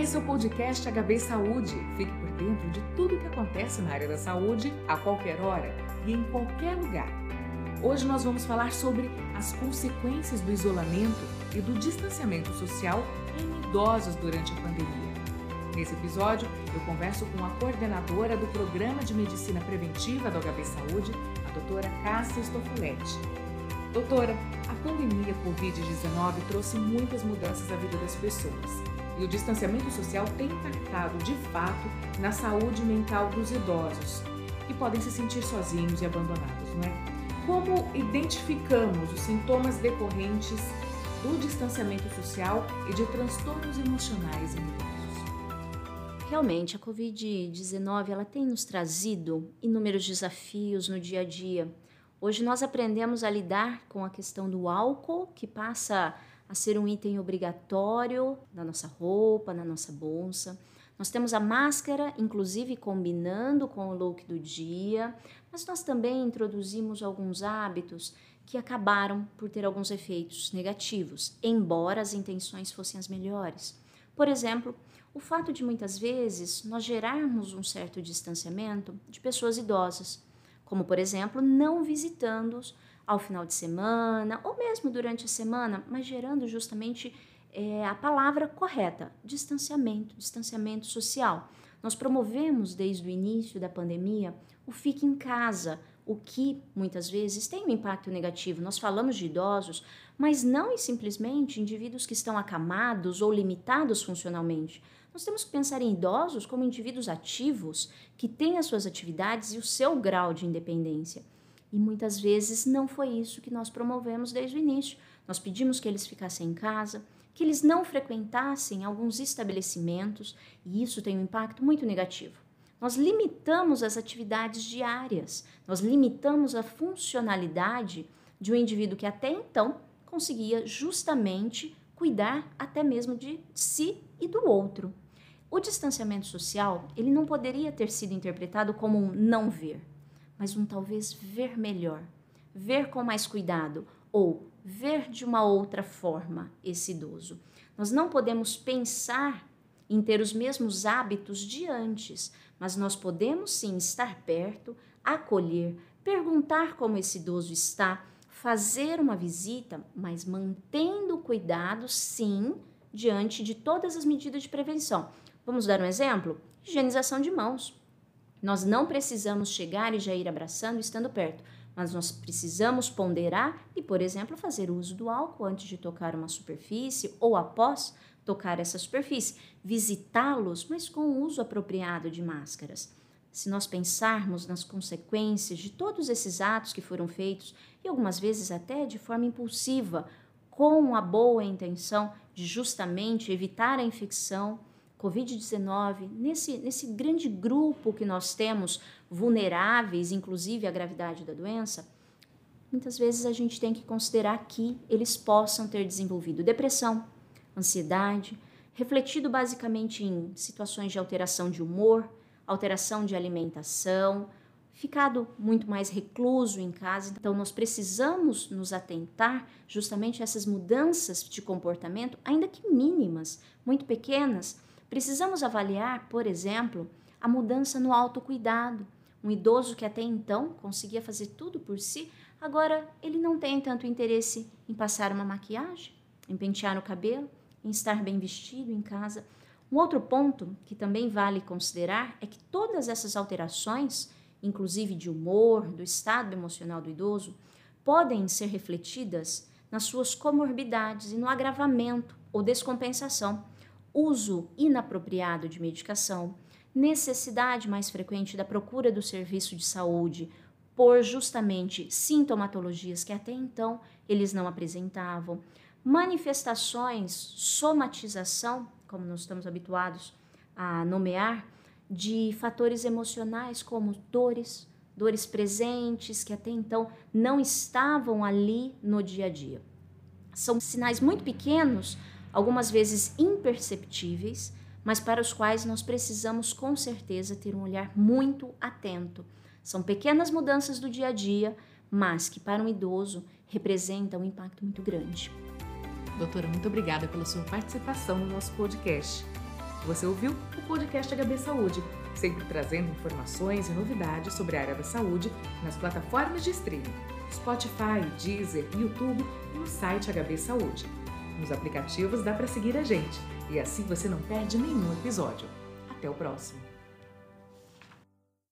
Esse é o podcast HB Saúde. Fique por dentro de tudo o que acontece na área da saúde, a qualquer hora e em qualquer lugar. Hoje nós vamos falar sobre as consequências do isolamento e do distanciamento social em idosos durante a pandemia. Nesse episódio, eu converso com a coordenadora do Programa de Medicina Preventiva do HB Saúde, a doutora Cássia Stofoletti. Doutora, a pandemia Covid-19 trouxe muitas mudanças à vida das pessoas e o distanciamento social tem impactado de fato na saúde mental dos idosos, que podem se sentir sozinhos e abandonados, não é? Como identificamos os sintomas decorrentes do distanciamento social e de transtornos emocionais em idosos? Realmente, a Covid-19 ela tem nos trazido inúmeros desafios no dia a dia Hoje nós aprendemos a lidar com a questão do álcool, que passa a ser um item obrigatório na nossa roupa, na nossa bolsa. Nós temos a máscara, inclusive combinando com o look do dia, mas nós também introduzimos alguns hábitos que acabaram por ter alguns efeitos negativos, embora as intenções fossem as melhores. Por exemplo, o fato de muitas vezes nós gerarmos um certo distanciamento de pessoas idosas como por exemplo, não visitando-os ao final de semana ou mesmo durante a semana, mas gerando justamente é, a palavra correta: distanciamento, distanciamento social. Nós promovemos desde o início da pandemia o fique em casa, o que muitas vezes tem um impacto negativo. Nós falamos de idosos, mas não simplesmente indivíduos que estão acamados ou limitados funcionalmente. Nós temos que pensar em idosos como indivíduos ativos que têm as suas atividades e o seu grau de independência. E muitas vezes não foi isso que nós promovemos desde o início. Nós pedimos que eles ficassem em casa, que eles não frequentassem alguns estabelecimentos, e isso tem um impacto muito negativo. Nós limitamos as atividades diárias, nós limitamos a funcionalidade de um indivíduo que até então conseguia justamente cuidar até mesmo de si e do outro. O distanciamento social, ele não poderia ter sido interpretado como um não ver, mas um talvez ver melhor, ver com mais cuidado ou ver de uma outra forma esse idoso. Nós não podemos pensar em ter os mesmos hábitos de antes, mas nós podemos sim estar perto, acolher, perguntar como esse idoso está, fazer uma visita, mas mantendo cuidado, sim, diante de todas as medidas de prevenção. Vamos dar um exemplo? Higienização de mãos. Nós não precisamos chegar e já ir abraçando estando perto, mas nós precisamos ponderar e, por exemplo, fazer uso do álcool antes de tocar uma superfície ou após tocar essa superfície, visitá-los, mas com o uso apropriado de máscaras. Se nós pensarmos nas consequências de todos esses atos que foram feitos, e algumas vezes até de forma impulsiva, com a boa intenção de justamente evitar a infecção, Covid-19, nesse, nesse grande grupo que nós temos, vulneráveis, inclusive à gravidade da doença, muitas vezes a gente tem que considerar que eles possam ter desenvolvido depressão, ansiedade, refletido basicamente em situações de alteração de humor, alteração de alimentação, ficado muito mais recluso em casa. Então, nós precisamos nos atentar justamente a essas mudanças de comportamento, ainda que mínimas, muito pequenas, Precisamos avaliar, por exemplo, a mudança no autocuidado. Um idoso que até então conseguia fazer tudo por si, agora ele não tem tanto interesse em passar uma maquiagem, em pentear o cabelo, em estar bem vestido em casa. Um outro ponto que também vale considerar é que todas essas alterações, inclusive de humor, do estado emocional do idoso, podem ser refletidas nas suas comorbidades e no agravamento ou descompensação uso inapropriado de medicação, necessidade mais frequente da procura do serviço de saúde por justamente sintomatologias que até então eles não apresentavam, manifestações, somatização, como nós estamos habituados a nomear, de fatores emocionais como dores, dores presentes que até então não estavam ali no dia a dia. São sinais muito pequenos algumas vezes imperceptíveis, mas para os quais nós precisamos com certeza ter um olhar muito atento. São pequenas mudanças do dia a dia, mas que para um idoso representam um impacto muito grande. Doutora, muito obrigada pela sua participação no nosso podcast. Você ouviu o podcast HB Saúde, sempre trazendo informações e novidades sobre a área da saúde nas plataformas de streaming, Spotify, Deezer, YouTube e no site HB Saúde. Nos aplicativos dá para seguir a gente e assim você não perde nenhum episódio. Até o próximo!